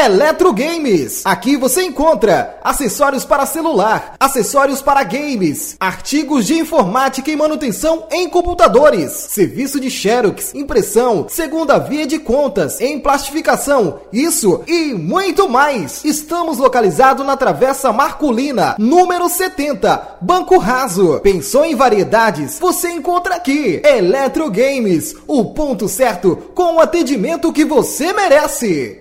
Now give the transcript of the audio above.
Eletro Games. Aqui você encontra acessórios para celular, acessórios para games, artigos de informática e manutenção em computadores, serviço de xerox, impressão, segunda via de contas, em plastificação, isso e muito mais. Estamos localizados na Travessa Marculina, número 70, Banco Raso. Pensou em variedades? Você encontra aqui. Eletro Games, o ponto certo com o atendimento que você merece.